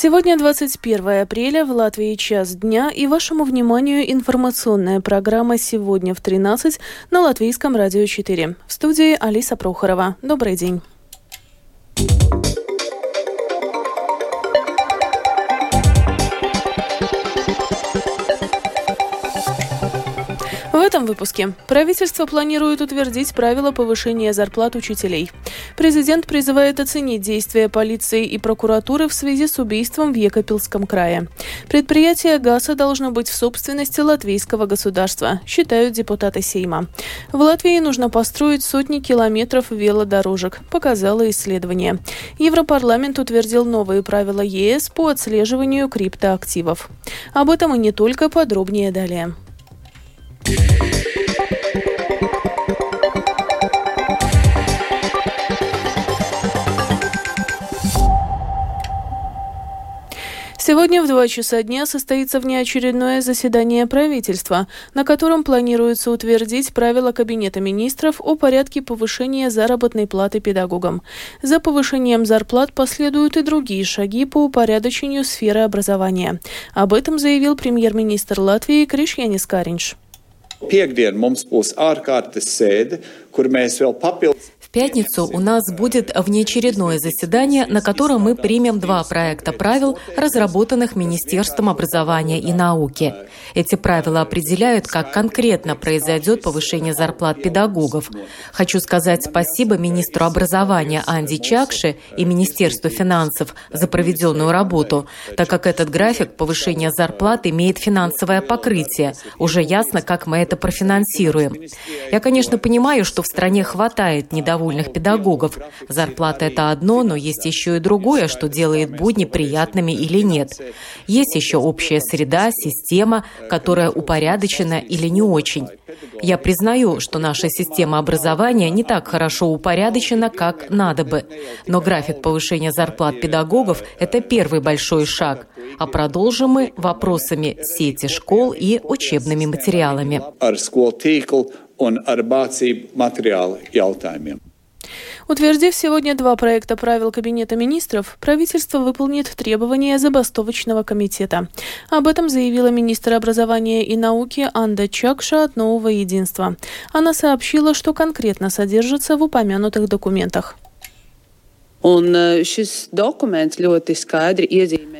Сегодня 21 апреля, в Латвии час дня, и вашему вниманию информационная программа «Сегодня в 13» на Латвийском радио 4. В студии Алиса Прохорова. Добрый день. Этом выпуске правительство планирует утвердить правила повышения зарплат учителей. Президент призывает оценить действия полиции и прокуратуры в связи с убийством в Екапилском крае. Предприятие ГАСа должно быть в собственности латвийского государства, считают депутаты Сейма. В Латвии нужно построить сотни километров велодорожек, показало исследование. Европарламент утвердил новые правила ЕС по отслеживанию криптоактивов. Об этом и не только подробнее далее. Сегодня в два часа дня состоится внеочередное заседание правительства, на котором планируется утвердить правила Кабинета министров о порядке повышения заработной платы педагогам. За повышением зарплат последуют и другие шаги по упорядочению сферы образования. Об этом заявил премьер-министр Латвии Кришьянис Каринш. Пиekdien mums būs ārkārtas sēde, kur mēs vēl papildus пятницу у нас будет внеочередное заседание, на котором мы примем два проекта правил, разработанных Министерством образования и науки. Эти правила определяют, как конкретно произойдет повышение зарплат педагогов. Хочу сказать спасибо министру образования Анди Чакши и Министерству финансов за проведенную работу, так как этот график повышения зарплат имеет финансовое покрытие. Уже ясно, как мы это профинансируем. Я, конечно, понимаю, что в стране хватает недовольных довольных педагогов. Зарплата – это одно, но есть еще и другое, что делает будни приятными или нет. Есть еще общая среда, система, которая упорядочена или не очень. Я признаю, что наша система образования не так хорошо упорядочена, как надо бы. Но график повышения зарплат педагогов – это первый большой шаг. А продолжим мы вопросами сети школ и учебными материалами un ar mācību materiālu jautājumiem. Утвердив сегодня два проекта правил Кабинета министров, правительство выполнит требования забастовочного комитета. Об этом заявила министр образования и науки Анда Чакша от «Нового единства». Она сообщила, что конкретно содержится в упомянутых документах. Э,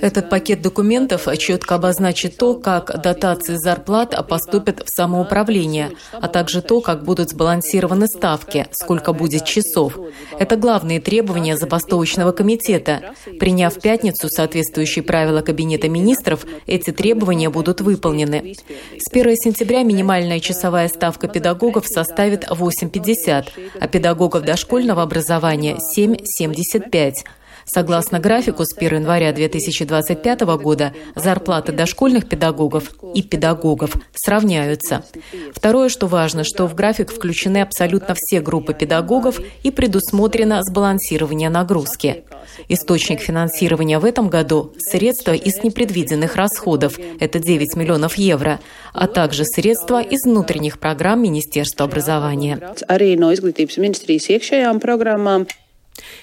Этот пакет документов четко обозначит то, как дотации зарплат поступят в самоуправление, а также то, как будут сбалансированы ставки, сколько будет часов. Это главные требования забастовочного комитета. Приняв в пятницу соответствующие правила Кабинета министров, эти требования будут выполнены. С 1 сентября минимальная часовая ставка педагогов составит 8,50, а педагогов дошкольного образования – 7,70. 75. Согласно графику, с 1 января 2025 года зарплаты дошкольных педагогов и педагогов сравняются. Второе, что важно, что в график включены абсолютно все группы педагогов и предусмотрено сбалансирование нагрузки. Источник финансирования в этом году – средства из непредвиденных расходов, это 9 миллионов евро, а также средства из внутренних программ Министерства образования.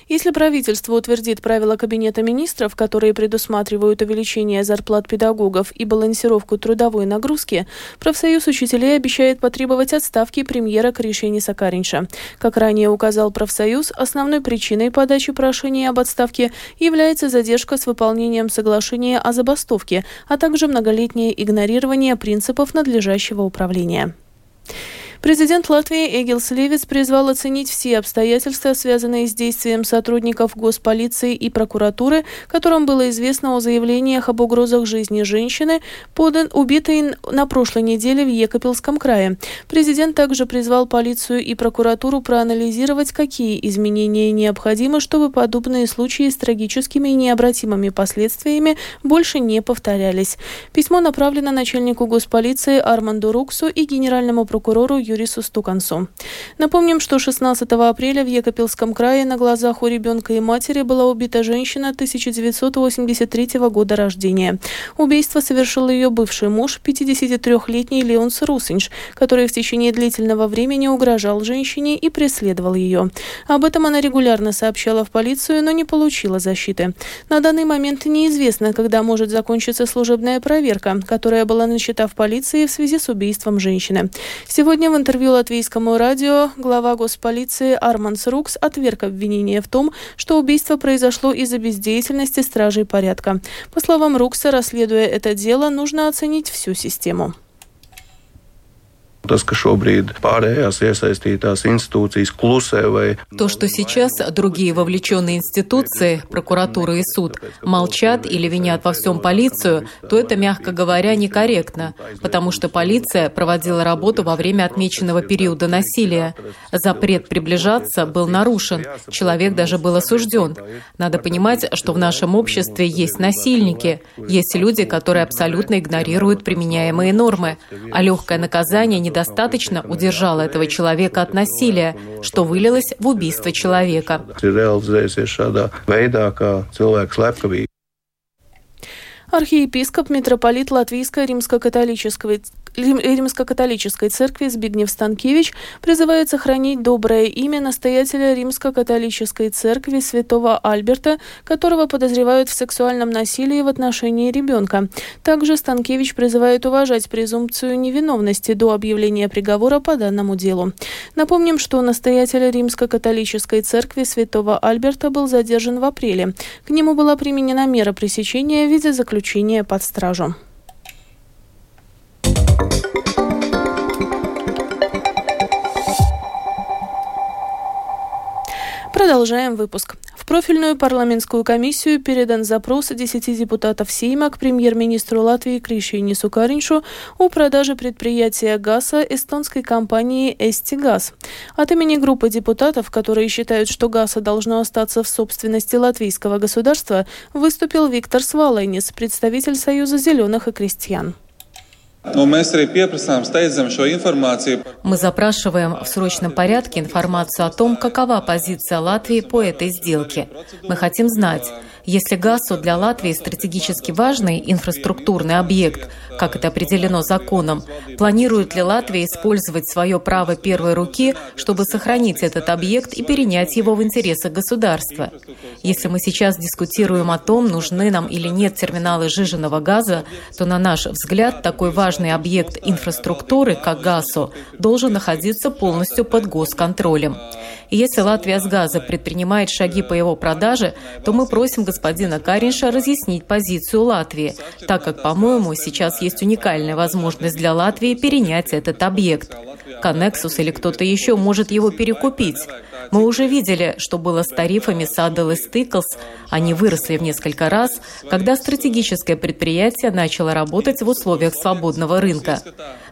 Если правительство утвердит правила Кабинета министров, которые предусматривают увеличение зарплат педагогов и балансировку трудовой нагрузки, профсоюз учителей обещает потребовать отставки премьера Кришени Сакаринша. Как ранее указал профсоюз, основной причиной подачи прошения об отставке является задержка с выполнением соглашения о забастовке, а также многолетнее игнорирование принципов надлежащего управления. Президент Латвии Эгил Сливец призвал оценить все обстоятельства, связанные с действием сотрудников госполиции и прокуратуры, которым было известно о заявлениях об угрозах жизни женщины, подан, убитой на прошлой неделе в Екапилском крае. Президент также призвал полицию и прокуратуру проанализировать, какие изменения необходимы, чтобы подобные случаи с трагическими и необратимыми последствиями больше не повторялись. Письмо направлено начальнику госполиции Арманду Руксу и генеральному прокурору Юрису Стукансу. Напомним, что 16 апреля в Екапельском крае на глазах у ребенка и матери была убита женщина 1983 года рождения. Убийство совершил ее бывший муж, 53-летний Леонс Русинш, который в течение длительного времени угрожал женщине и преследовал ее. Об этом она регулярно сообщала в полицию, но не получила защиты. На данный момент неизвестно, когда может закончиться служебная проверка, которая была начата в полиции в связи с убийством женщины. Сегодня в интервью латвийскому радио глава госполиции Арманс Рукс отверг обвинение в том, что убийство произошло из-за бездеятельности стражей порядка. По словам Рукса, расследуя это дело, нужно оценить всю систему. Tas, ka šobrīd pārējās iesaistītās институции klusē vai... То, что сейчас другие вовлеченные институции, прокуратура и суд, молчат или винят во всем полицию, то это, мягко говоря, некорректно, потому что полиция проводила работу во время отмеченного периода насилия. Запрет приближаться был нарушен, человек даже был осужден. Надо понимать, что в нашем обществе есть насильники, есть люди, которые абсолютно игнорируют применяемые нормы, а легкое наказание не недостаточно удержало этого человека от насилия, что вылилось в убийство человека. Архиепископ, митрополит Латвийской римско-католической Римско-католической церкви Збигнев Станкевич призывает сохранить доброе имя настоятеля Римско-католической церкви святого Альберта, которого подозревают в сексуальном насилии в отношении ребенка. Также Станкевич призывает уважать презумпцию невиновности до объявления приговора по данному делу. Напомним, что настоятель Римско-католической церкви святого Альберта был задержан в апреле. К нему была применена мера пресечения в виде заключения под стражу. Продолжаем выпуск. В профильную парламентскую комиссию передан запрос 10 депутатов Сейма к премьер-министру Латвии Кришине Сукариншу о продаже предприятия ГАЗа эстонской компании «Эстигаз». От имени группы депутатов, которые считают, что ГАЗа должно остаться в собственности латвийского государства, выступил Виктор Свалайнис, представитель Союза зеленых и крестьян. Мы запрашиваем в срочном порядке информацию о том, какова позиция Латвии по этой сделке. Мы хотим знать, если ГАСу для Латвии стратегически важный инфраструктурный объект, как это определено законом, планирует ли Латвия использовать свое право первой руки, чтобы сохранить этот объект и перенять его в интересах государства? Если мы сейчас дискутируем о том, нужны нам или нет терминалы жиженного газа, то, на наш взгляд, такой важный объект инфраструктуры, как ГАСу, должен находиться полностью под госконтролем. И если Латвия с газа предпринимает шаги по его продаже, то мы просим господина Каринша разъяснить позицию Латвии, так как, по-моему, сейчас есть уникальная возможность для Латвии перенять этот объект. Коннексус или кто-то еще может его перекупить. Мы уже видели, что было с тарифами Saddle и Stickles. Они выросли в несколько раз, когда стратегическое предприятие начало работать в условиях свободного рынка.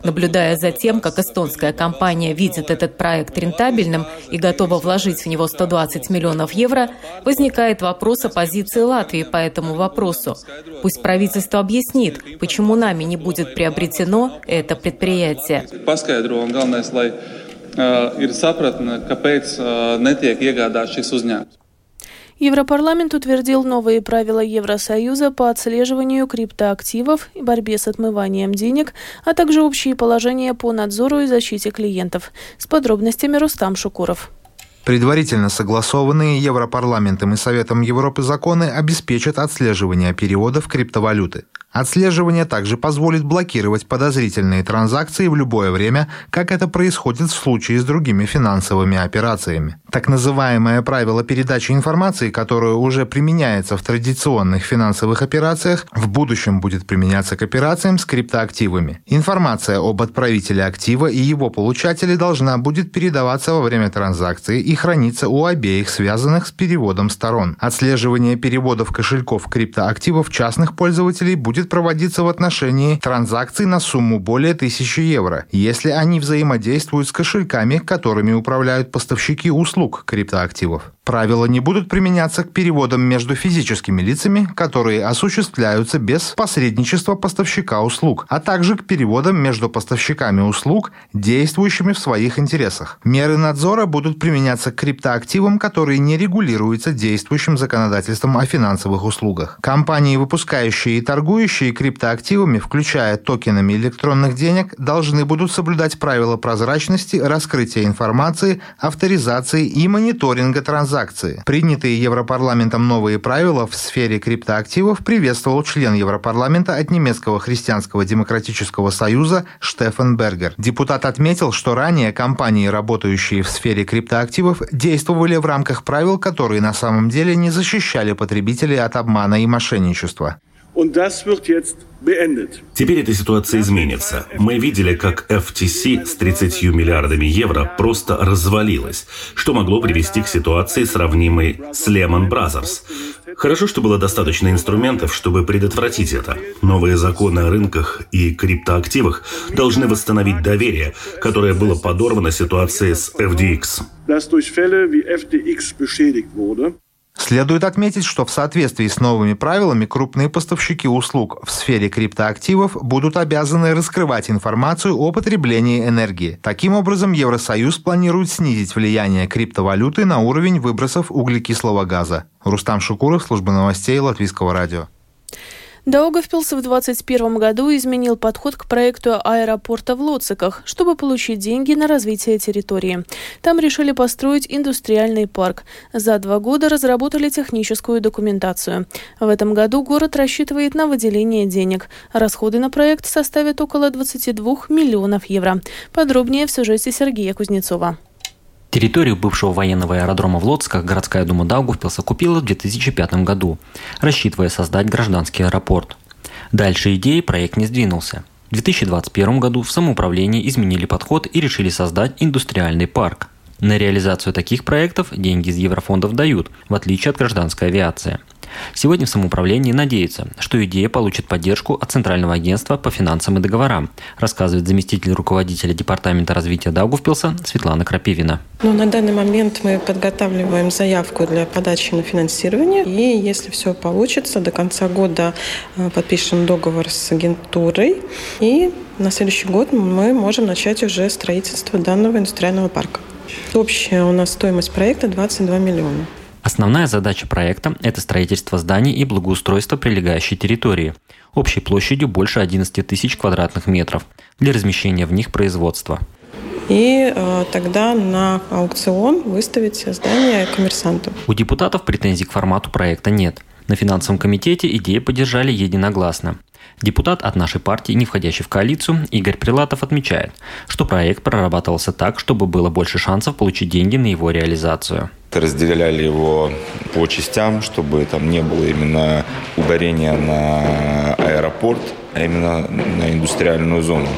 Наблюдая за тем, как эстонская компания видит этот проект рентабельным и готова вложить в него 120 миллионов евро, возникает вопрос о позиции Латвии по этому вопросу. Пусть правительство объяснит, почему нами не будет приобретено это предприятие. šis uzņēmums. Европарламент утвердил новые правила Евросоюза по отслеживанию криптоактивов и борьбе с отмыванием денег, а также общие положения по надзору и защите клиентов. С подробностями Рустам Шукуров. Предварительно согласованные Европарламентом и Советом Европы законы обеспечат отслеживание переводов криптовалюты. Отслеживание также позволит блокировать подозрительные транзакции в любое время, как это происходит в случае с другими финансовыми операциями. Так называемое правило передачи информации, которое уже применяется в традиционных финансовых операциях, в будущем будет применяться к операциям с криптоактивами. Информация об отправителе актива и его получателе должна будет передаваться во время транзакции и храниться у обеих связанных с переводом сторон. Отслеживание переводов кошельков криптоактивов частных пользователей будет проводиться в отношении транзакций на сумму более 1000 евро, если они взаимодействуют с кошельками, которыми управляют поставщики услуг криптоактивов. Правила не будут применяться к переводам между физическими лицами, которые осуществляются без посредничества поставщика услуг, а также к переводам между поставщиками услуг, действующими в своих интересах. Меры надзора будут применяться к криптоактивам, которые не регулируются действующим законодательством о финансовых услугах. Компании, выпускающие и торгующие криптоактивами, включая токенами электронных денег, должны будут соблюдать правила прозрачности, раскрытия информации, авторизации и мониторинга транзакций транзакции. Принятые Европарламентом новые правила в сфере криптоактивов приветствовал член Европарламента от немецкого христианского демократического союза Штефан Бергер. Депутат отметил, что ранее компании, работающие в сфере криптоактивов, действовали в рамках правил, которые на самом деле не защищали потребителей от обмана и мошенничества. Теперь эта ситуация изменится. Мы видели, как FTC с 30 миллиардами евро просто развалилась, что могло привести к ситуации, сравнимой с Lehman Brothers. Хорошо, что было достаточно инструментов, чтобы предотвратить это. Новые законы о рынках и криптоактивах должны восстановить доверие, которое было подорвано ситуацией с FDX. Следует отметить, что в соответствии с новыми правилами крупные поставщики услуг в сфере криптоактивов будут обязаны раскрывать информацию о потреблении энергии. Таким образом, Евросоюз планирует снизить влияние криптовалюты на уровень выбросов углекислого газа. Рустам Шукуров, служба новостей Латвийского радио. Даугавпилс в 2021 году изменил подход к проекту аэропорта в Лоциках, чтобы получить деньги на развитие территории. Там решили построить индустриальный парк. За два года разработали техническую документацию. В этом году город рассчитывает на выделение денег. Расходы на проект составят около 22 миллионов евро. Подробнее в сюжете Сергея Кузнецова. Территорию бывшего военного аэродрома в Лоцках городская дума Даугавпилса купила в 2005 году, рассчитывая создать гражданский аэропорт. Дальше идеи проект не сдвинулся. В 2021 году в самоуправлении изменили подход и решили создать индустриальный парк. На реализацию таких проектов деньги из еврофондов дают, в отличие от гражданской авиации – Сегодня в самоуправлении надеются, что идея получит поддержку от Центрального агентства по финансам и договорам, рассказывает заместитель руководителя Департамента развития Даугавпилса Светлана Крапивина. Ну, на данный момент мы подготавливаем заявку для подачи на финансирование. И если все получится, до конца года э, подпишем договор с агентурой. И на следующий год мы можем начать уже строительство данного индустриального парка. Общая у нас стоимость проекта 22 миллиона. Основная задача проекта – это строительство зданий и благоустройство прилегающей территории, общей площадью больше 11 тысяч квадратных метров, для размещения в них производства. И э, тогда на аукцион выставить здание коммерсанту. У депутатов претензий к формату проекта нет. На финансовом комитете идею поддержали единогласно. Депутат от нашей партии, не входящий в коалицию, Игорь Прилатов отмечает, что проект прорабатывался так, чтобы было больше шансов получить деньги на его реализацию. Разделяли его по частям, чтобы там не было именно ударения на аэропорт, а именно на индустриальную зону.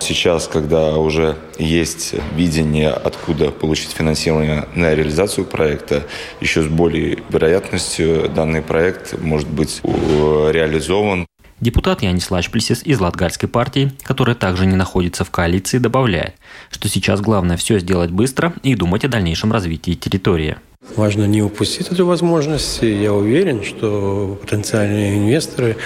Сейчас, когда уже есть видение, откуда получить финансирование на реализацию проекта, еще с более вероятностью данный проект может быть реализован. Депутат Янис Лачплисис из Латгальской партии, которая также не находится в коалиции, добавляет, что сейчас главное все сделать быстро и думать о дальнейшем развитии территории. Важно не упустить эту возможность. Я уверен, что потенциальные инвесторы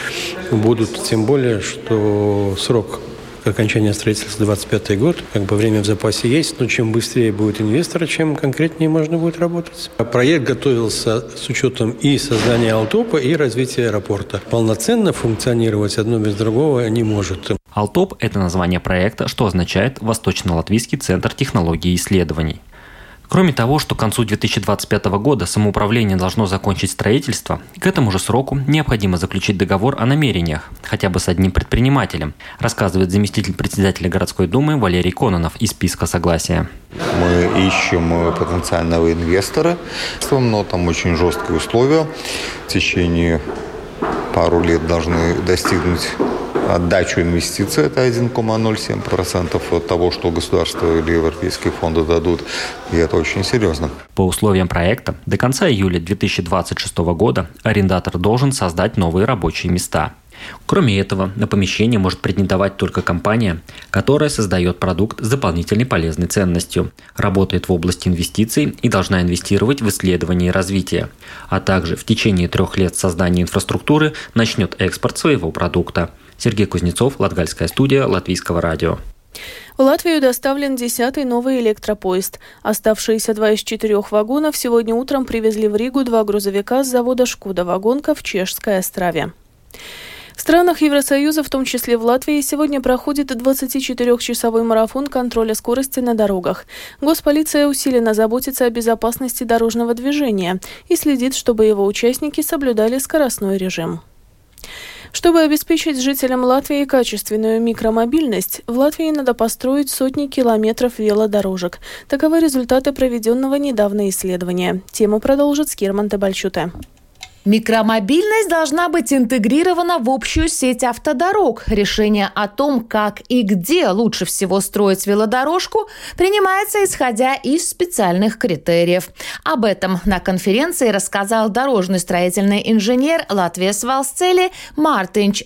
будут, тем более, что срок окончания строительства 25 год. Как бы время в запасе есть, но чем быстрее будет инвестор, чем конкретнее можно будет работать. Проект готовился с учетом и создания Алтопа, и развития аэропорта. Полноценно функционировать одно без другого не может. Алтоп – это название проекта, что означает «Восточно-Латвийский центр технологий и исследований». Кроме того, что к концу 2025 года самоуправление должно закончить строительство, к этому же сроку необходимо заключить договор о намерениях, хотя бы с одним предпринимателем, рассказывает заместитель председателя городской думы Валерий Кононов из списка согласия. Мы ищем потенциального инвестора, но там очень жесткие условия. В течение пару лет должны достигнуть отдачу инвестиций, это 1,07% от того, что государство или европейские фонды дадут, и это очень серьезно. По условиям проекта, до конца июля 2026 года арендатор должен создать новые рабочие места – Кроме этого, на помещение может претендовать только компания, которая создает продукт с дополнительной полезной ценностью, работает в области инвестиций и должна инвестировать в исследование и развитие, а также в течение трех лет создания инфраструктуры начнет экспорт своего продукта. Сергей Кузнецов, Латгальская студия Латвийского радио. В Латвию доставлен десятый новый электропоезд. Оставшиеся два из четырех вагонов сегодня утром привезли в Ригу два грузовика с завода «Шкуда Вагонка» в Чешской Острове. В странах Евросоюза, в том числе в Латвии, сегодня проходит 24-часовой марафон контроля скорости на дорогах. Госполиция усиленно заботится о безопасности дорожного движения и следит, чтобы его участники соблюдали скоростной режим. Чтобы обеспечить жителям Латвии качественную микромобильность, в Латвии надо построить сотни километров велодорожек. Таковы результаты проведенного недавно исследования. Тему продолжит Скирман Табальчуте. Микромобильность должна быть интегрирована в общую сеть автодорог. Решение о том, как и где лучше всего строить велодорожку, принимается исходя из специальных критериев. Об этом на конференции рассказал дорожный строительный инженер Латвии Валсцели Мартинч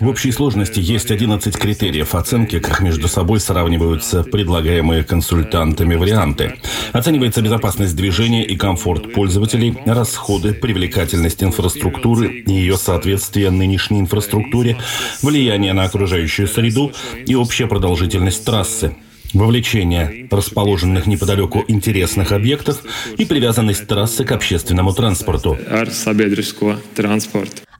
В общей сложности есть 11 критериев оценки, как между собой сравниваются предлагаемые консультантами варианты. Оценивается безопасность движения и комфорт пользователей, расходы, привлекательность инфраструктуры и ее соответствие нынешней инфраструктуре, влияние на окружающую среду и общая продолжительность трассы вовлечение расположенных неподалеку интересных объектов и привязанность трассы к общественному транспорту.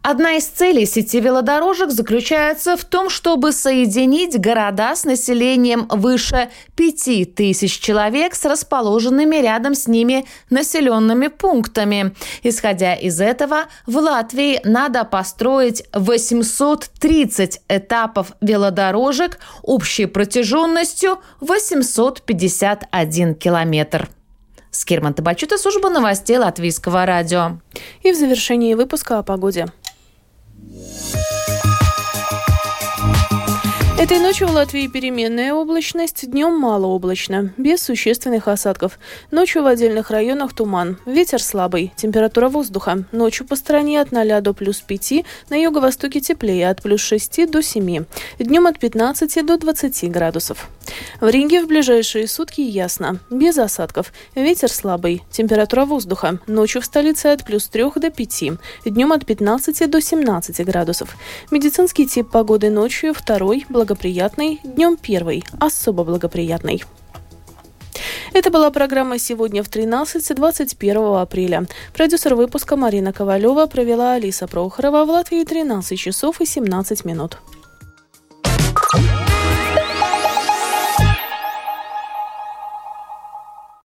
Одна из целей сети велодорожек заключается в том, чтобы соединить города с населением выше 5000 человек с расположенными рядом с ними населенными пунктами. Исходя из этого, в Латвии надо построить 830 этапов велодорожек общей протяженностью 851 километр. Скирман Табачута, служба новостей Латвийского радио. И в завершении выпуска о погоде. Yeah. Этой ночью в Латвии переменная облачность, днем малооблачно, без существенных осадков. Ночью в отдельных районах туман, ветер слабый, температура воздуха. Ночью по стране от 0 до плюс 5, на юго-востоке теплее от плюс 6 до 7, днем от 15 до 20 градусов. В Риге в ближайшие сутки ясно, без осадков, ветер слабый, температура воздуха. Ночью в столице от плюс 3 до 5, днем от 15 до 17 градусов. Медицинский тип погоды ночью второй, благоприятный благоприятный, днем первый, особо благоприятный. Это была программа «Сегодня в 13 21 апреля». Продюсер выпуска Марина Ковалева провела Алиса Прохорова в Латвии 13 часов и 17 минут.